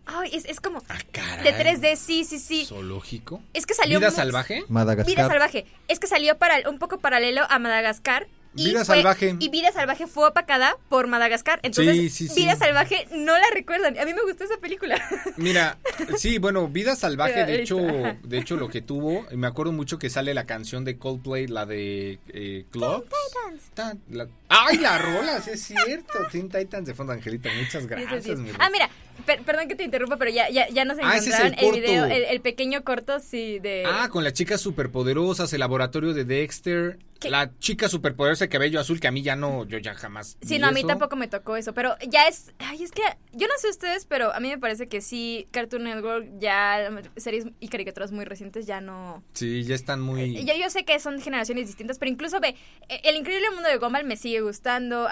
Ay, es, es como Ah, caray. de 3D, sí, sí, sí. ¿Zoológico? Es que salió ¿Vida muy- salvaje? Madagascar. Vida salvaje. Es que salió para, un poco paralelo a Madagascar. Vida fue- salvaje. Y Vida salvaje fue opacada por Madagascar. Entonces, Sí, sí, sí. Vida salvaje no la recuerdan. A mí me gustó esa película. Mira, sí, bueno, Vida Salvaje, Pero de listo, hecho, de hecho lo que tuvo, me acuerdo mucho que sale la canción de Coldplay, la de eh, Clocks. Ta- la- ¡Ay, la rola! Sí es cierto. Teen Titans de fondo, Angelita. Muchas gracias. Ah, mira, per- perdón que te interrumpa, pero ya, ya, ya nos Ah, el encontraron el, video, el, el pequeño corto, sí, de... Ah, con las chicas superpoderosas, el laboratorio de Dexter, ¿Qué? la chica superpoderosa de cabello azul que a mí ya no, yo ya jamás. Sí, no, a mí eso. tampoco me tocó eso, pero ya es, ay, es que yo no sé ustedes, pero a mí me parece que sí, Cartoon Network ya, series y caricaturas muy recientes ya no... Sí, ya están muy. Eh, Yo, yo sé que son generaciones distintas, pero incluso ve, eh, El Increíble Mundo de Gumball me sigue gustando.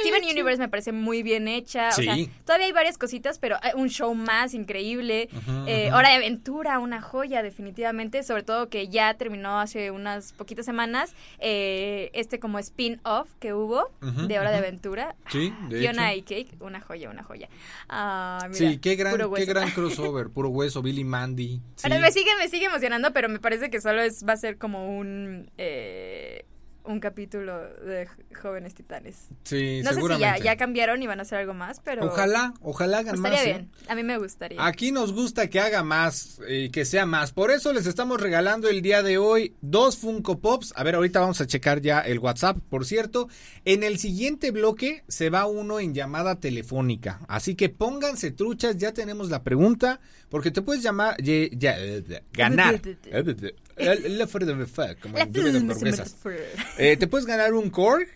Steven Universe me parece muy bien hecha. Sí. O sea, todavía hay varias cositas, pero hay un show más increíble. Eh. Hora de Aventura, una joya, definitivamente. Sobre todo que ya terminó hace unas poquitas semanas. Eh, este como spin-off que hubo de Hora de. Aventura. Sí, de Fiona hecho. y Cake, una joya, una joya. Ah, mira, Sí, qué gran, qué gran crossover, puro hueso, Billy Mandy. Sí. Ahora me sigue, me sigue emocionando, pero me parece que solo es, va a ser como un eh, un capítulo de Jóvenes Titanes. Sí, No sé si seguramente. ya, ya cambiaron y van a hacer algo más, pero Ojalá, ojalá hagan estaría más. ¿eh? bien. A mí me gustaría. Aquí nos gusta que haga más y que sea más. Por eso les estamos regalando el día de hoy dos Funko Pops. A ver, ahorita vamos a checar ya el WhatsApp, por cierto. En el siguiente bloque se va uno en llamada telefónica. Así que pónganse truchas, ya tenemos la pregunta. Porque te puedes llamar, ye- ya, eh, ganar. La fuera de fe, como La Eh, te puedes ganar un Korg,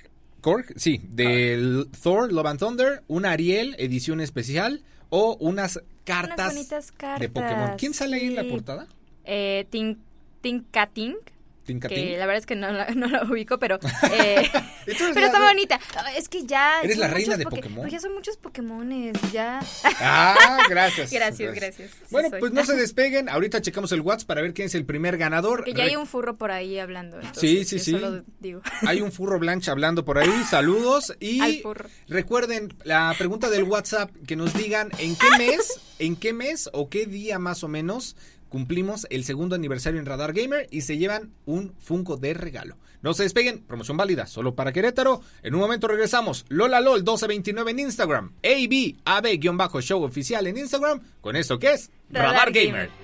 Korg, sí, del Thor, Love and Thunder, un Ariel, edición especial, o unas cartas, Unas cartas. de Pokémon. ¿Quién sale ahí en la sí. portada? Eh, Tin- Tinkating. Que la verdad es que no la, no la ubico, pero... eh, ¿Y tú eres pero está bonita. Es que ya... ¿Eres la reina de Poké- Pokémon? Pues ya son muchos Pokémones, ya... Ah, gracias. Gracias, gracias. Bueno, pues no se despeguen. Ahorita checamos el WhatsApp para ver quién es el primer ganador. Que ya hay un furro por ahí hablando. Sí, sí, sí. Solo digo. Hay un furro blanche hablando por ahí. Saludos. Y recuerden la pregunta del WhatsApp que nos digan en qué mes, en qué mes o qué día más o menos cumplimos el segundo aniversario en Radar Gamer y se llevan un Funko de regalo. No se despeguen, promoción válida solo para Querétaro. En un momento regresamos. Lola LOL 1229 en Instagram. AB, AB-show oficial en Instagram. Con esto que es Radar, Radar Gamer. Gamer.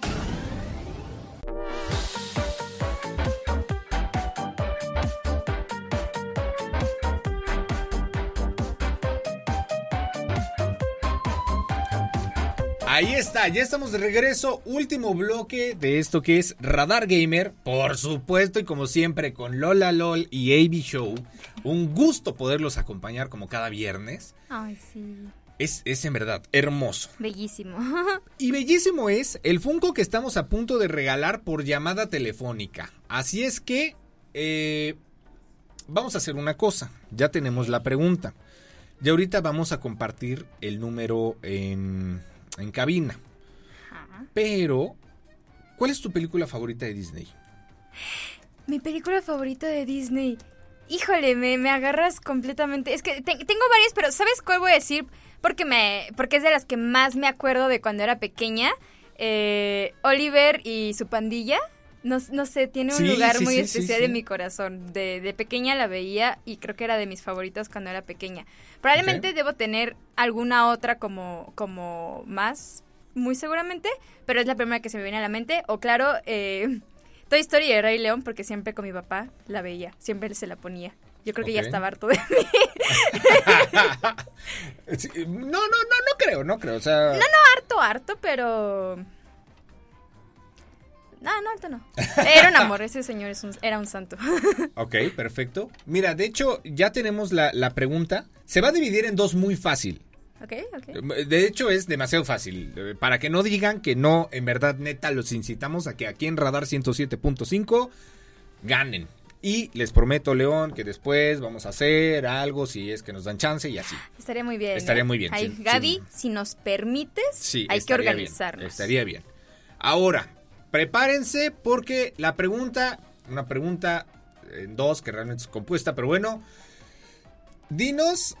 Ahí está, ya estamos de regreso. Último bloque de esto que es Radar Gamer. Por supuesto, y como siempre, con Lola LOL y AB Show. Un gusto poderlos acompañar como cada viernes. Ay, sí. Es, es en verdad hermoso. Bellísimo. Y bellísimo es el Funko que estamos a punto de regalar por llamada telefónica. Así es que eh, vamos a hacer una cosa. Ya tenemos la pregunta. Y ahorita vamos a compartir el número en, en cabina. Ajá. Pero, ¿cuál es tu película favorita de Disney? Mi película favorita de Disney. Híjole, me, me agarras completamente. Es que te- tengo varias, pero ¿sabes cuál voy a decir? Porque me, porque es de las que más me acuerdo de cuando era pequeña. Eh, Oliver y su pandilla. No, no sé, tiene un Sí, lugar sí, muy sí, especial en mi corazón. De, de pequeña la veía y creo que era de mis favoritas cuando era pequeña. Probablemente debo tener alguna otra como, como más, muy seguramente, pero es la primera que se me viene a la mente. O claro, eh, Toy Story el Rey León, porque siempre con mi papá la veía, siempre se la ponía. Yo creo que ya estaba harto de mí. Sí, No, no, no, no creo, no creo. O sea, harto, harto, pero... No, no, harto no. Era un amor, ese señor es un- era un santo. ok, perfecto. Mira, de hecho, ya tenemos la, la pregunta. Se va a dividir en dos muy fácil. Ok, ok. De hecho, es demasiado fácil. Para que no digan que no, en verdad, neta, los incitamos a que aquí en Radar 107.5 ganen. Y les prometo, León, que después vamos a hacer algo si es que nos dan chance y así. Estaría muy bien. Estaría ¿eh? muy bien, Ay, sí, Gaby, sí. si nos permites, Sí, hay que bien, organizarnos. estaría bien. Ahora, prepárense porque la pregunta, una pregunta en dos que realmente es compuesta, pero bueno, dinos,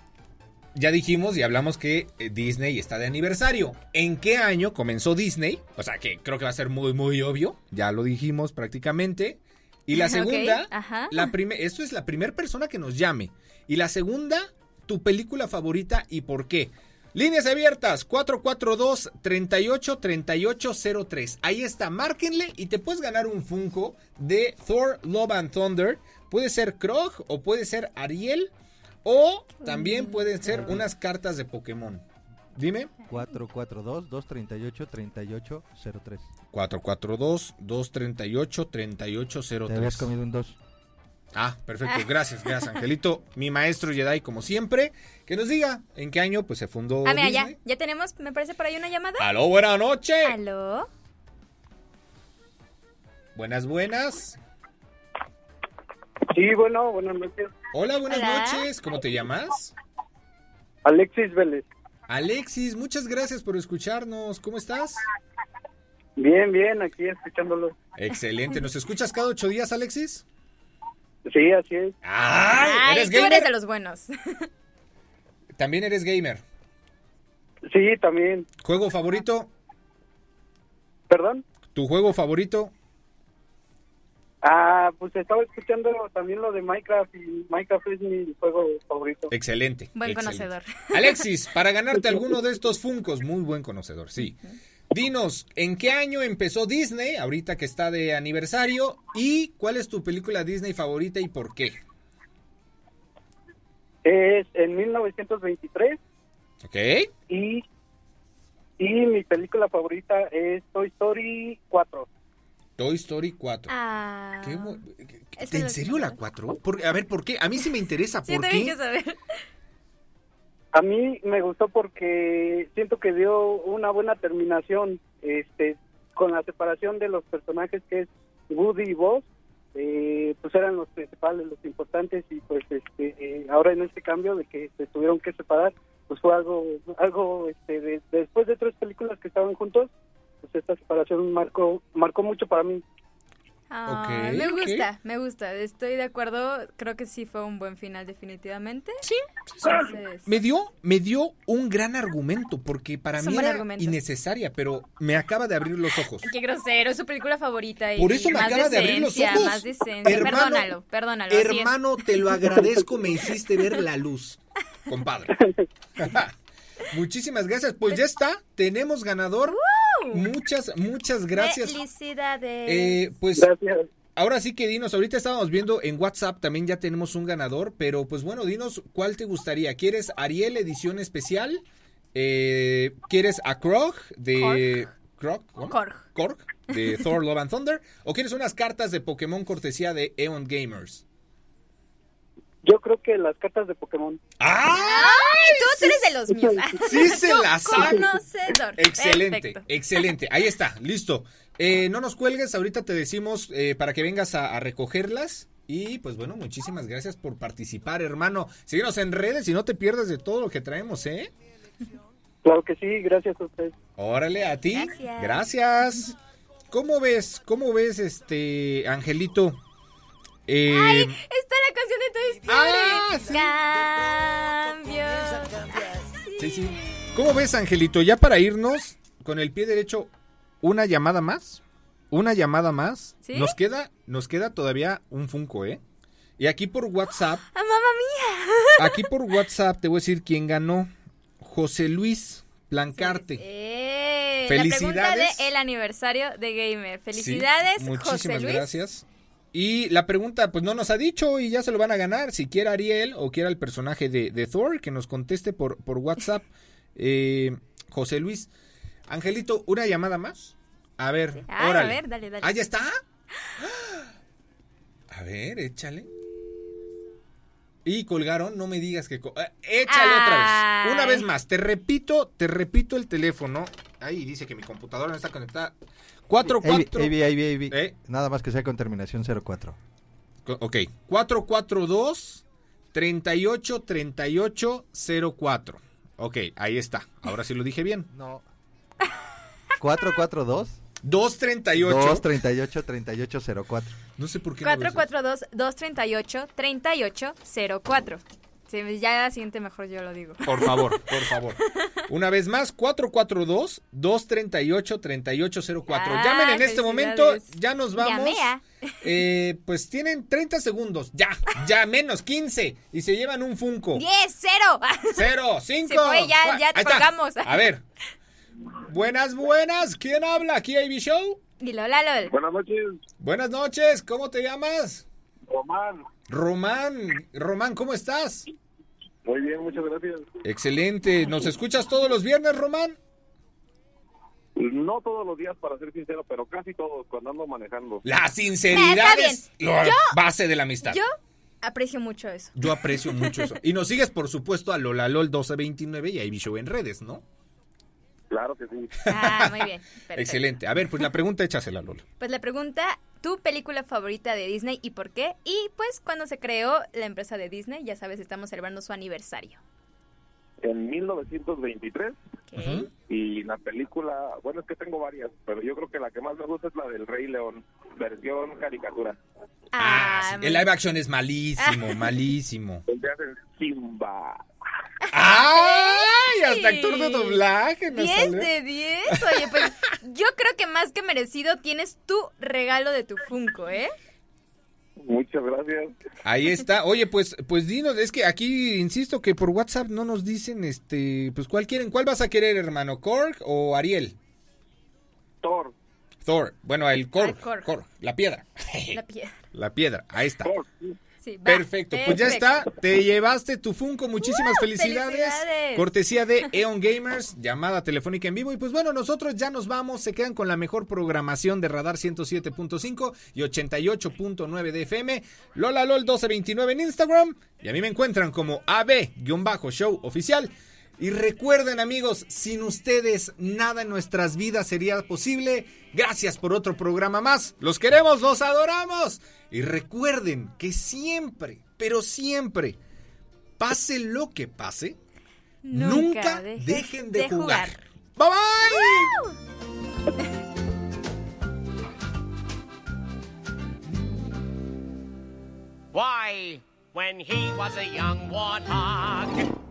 ya dijimos y hablamos que eh, Disney está de aniversario. ¿En qué año comenzó Disney? O sea que creo que va a ser muy, muy obvio, ya lo dijimos prácticamente. Y la segunda, la prime- esto es la primera persona que nos llame. Y la segunda, tu película favorita y por qué. Líneas abiertas, 442-383803. Ahí está, márquenle y te puedes ganar un Funko de Thor Love and Thunder. Puede ser Krog o puede ser Ariel o también pueden ser unas cartas de Pokémon. Dime. 442-238-3803. 442-238-3803. Te habías comido un 2. Ah, perfecto. Gracias, gracias, Angelito. Mi maestro Jedi, como siempre. Que nos diga en qué año pues se fundó Ah, mira, ya, ya tenemos, me parece por ahí una llamada. Aló, buena noche. ¿Aló? Buenas, buenas. Sí, bueno, buenas noches. Hola, buenas Hola. noches. ¿Cómo te llamas? Alexis Vélez. Alexis, muchas gracias por escucharnos. ¿Cómo estás? Bien, bien, aquí escuchándolo. Excelente. ¿Nos escuchas cada ocho días, Alexis? Sí, así es. ¡Ay! Ay, ¿Eres tú gamer? eres de los buenos. También eres gamer. Sí, también. ¿Juego favorito? ¿Perdón? ¿Tu juego favorito? Ah, pues estaba escuchando también lo de Minecraft y Minecraft es mi juego favorito. Excelente. Buen excelente. conocedor. Alexis, para ganarte alguno de estos Funcos, muy buen conocedor, sí. Dinos, ¿en qué año empezó Disney, ahorita que está de aniversario? ¿Y cuál es tu película Disney favorita y por qué? Es en 1923 ¿Ok? y, y mi película favorita es Toy Story 4. Toy Story 4. Ah. ¿Qué ¿En serio la la 4? Por- a ver, ¿por qué? A mí sí me interesa, Sí, ¿por qué? que saber. A mí me gustó porque siento que dio una buena terminación este con la separación de los personajes que es Woody y Buzz. eh, pues eran los principales, los importantes y pues este eh, ahora en este cambio de que se tuvieron que separar, pues fue algo algo este de- después de tres películas que estaban juntos, pues esta separación marcó marcó mucho para mí. Ah, me gusta, me gusta. Estoy de acuerdo. Creo que sí fue un buen final, definitivamente. Sí, Entonces, Me dio, me dio un gran argumento, porque para Es mí era argumento. innecesaria, pero me acaba de abrir los ojos. Qué grosero, es su película favorita. Y Por eso me más acaba de abrir los ojos. Más decencia. Hermano, perdónalo, perdónalo. Hermano, te lo agradezco, me hiciste ver la luz, compadre. Muchísimas gracias. Pues ya está, tenemos ganador. Muchas, muchas gracias. Felicidades. Eh, pues Gracias. ahora sí que dinos, ahorita estábamos viendo en WhatsApp, también ya tenemos un ganador, pero pues bueno, dinos cuál te gustaría. ¿Quieres Ariel edición especial? Eh, ¿Quieres a Krog de... Krog? Korg. Korg de Thor Love and Thunder? ¿O quieres unas cartas de Pokémon cortesía de Eon Gamers? Yo creo que las cartas de Pokémon. ¡Ah! Ay, tú eres de los míos. Sí se la sabe. Conocedor. Excelente, Perfecto. excelente. Ahí está, listo. Eh, no nos cuelgues, ahorita te decimos eh, para que vengas a, a recogerlas. Y pues bueno, muchísimas gracias por participar, hermano. Síguenos en redes y no te pierdas de todo lo que traemos, ¿eh? Claro que sí, gracias a ustedes. Órale, a ti. Gracias. Gracias. ¿Cómo ves, cómo ves, este, Angelito? Eh, Ay, está la canción de Toy Story. Ah, sí. Cambios. Sí, sí. ¿Cómo ves, Angelito? Ya para irnos, con el pie derecho, una llamada más. Una llamada más. ¿Sí? Nos queda, nos queda todavía un Funko, ¿eh? Y aquí por WhatsApp, ¡Ah, mamá mía! aquí por WhatsApp te voy a decir quién ganó. José Luis Plancarte. Eh, Felicidades. La pregunta de el aniversario de Gamer. Felicidades, Sí, José muchísimas Luis. gracias. Y la pregunta, pues no nos ha dicho y ya se lo van a ganar. Si quiere Ariel o quiera el personaje de, de Thor, que nos conteste por, por WhatsApp. Eh, José Luis. Angelito, ¿una llamada más? A ver, Ay, órale. a ver, dale, dale. ¿Ah, ya está? A ver, échale. Y colgaron, no me digas que... eh, échale otra vez. Una vez más, te repito, te repito el teléfono. Ahí dice que mi computadora no está conectada. 4, 4. AB, AB, AB, ¿Eh? Nada más que sea con terminación 04. Ok, 442 38 38 04. Ok, ahí está. Ahora sí lo dije bien. No. 442 238 238 3804. No sé por qué. 442 238 3804. Sí, ya la siguiente mejor yo lo digo. Por favor, por favor. Una vez más, 442 238 3804. Ah, Llamen en este momento. Ya nos vamos. Llamé a eh, pues tienen 30 segundos. Ya, ya, menos 15. Y se llevan un Funko. 10, 0. Cero, cinco. Se fue, ya- ya está. colgamos. A ver. Buenas, buenas. ¿Quién habla? ¿Aquí AB Show? Dilo, Lalo. Buenas noches, Buenas noches. ¿Cómo te llamas? Román. Román. Román, ¿cómo estás? Muy bien, muchas gracias. Excelente. ¿Nos escuchas todos los viernes, Román? No todos los días, para ser sincero, pero casi todos cuando ando manejando. La sinceridad es la base de la amistad. Yo aprecio mucho eso. Yo aprecio mucho eso. Y nos sigues, por supuesto, a Lolalol 1229 y a AB Show en redes, ¿no? Claro que sí. Ah, muy bien. perfecto. Excelente. A ver, pues la pregunta échasela, Lola. Pues la pregunta, ¿tu película favorita de Disney y por qué? Y pues cuando se creó la empresa de Disney, ya sabes, estamos celebrando su aniversario. En 1923 Ok. y la película, bueno, es que tengo varias, pero yo creo que la que más me gusta es la del Rey León, versión caricatura. Ah, sí. muy- El live action es malísimo, malísimo. Donde hacen Simba. ¡Ay! Hasta actor de doblaje me 10 salió. de 10. Oye, pues yo creo que más que merecido tienes tu regalo de tu Funko, ¿eh? Muchas gracias. Ahí está. Oye, pues, pues dinos, es que aquí insisto que por WhatsApp no nos dicen, este, pues cuál quieren, cuál vas a querer, hermano, Korg o Ariel. Thor. Thor. Bueno, el Korg, Ah, Korg. Korg, la piedra. La piedra. La piedra, ahí está. Thor, sí. Sí, va. Perfecto, pues ya está. Te llevaste tu Funko. Muchísimas felicidades. felicidades. Cortesía de Eon Gamers, llamada telefónica en vivo. Y pues bueno, nosotros ya nos vamos. Se quedan con la mejor programación de Radar 107.5 y 88.9 de FM. Lola LOL 1229 en Instagram. Y a mí me encuentran como AB-show oficial. Y recuerden amigos, sin ustedes nada en nuestras vidas sería posible. Gracias por otro programa más. Los queremos, los adoramos. Y recuerden que siempre, pero siempre, pase lo que pase, nunca, dejen de, de jugar. jugar. Bye bye. Why, when he was a young warthog.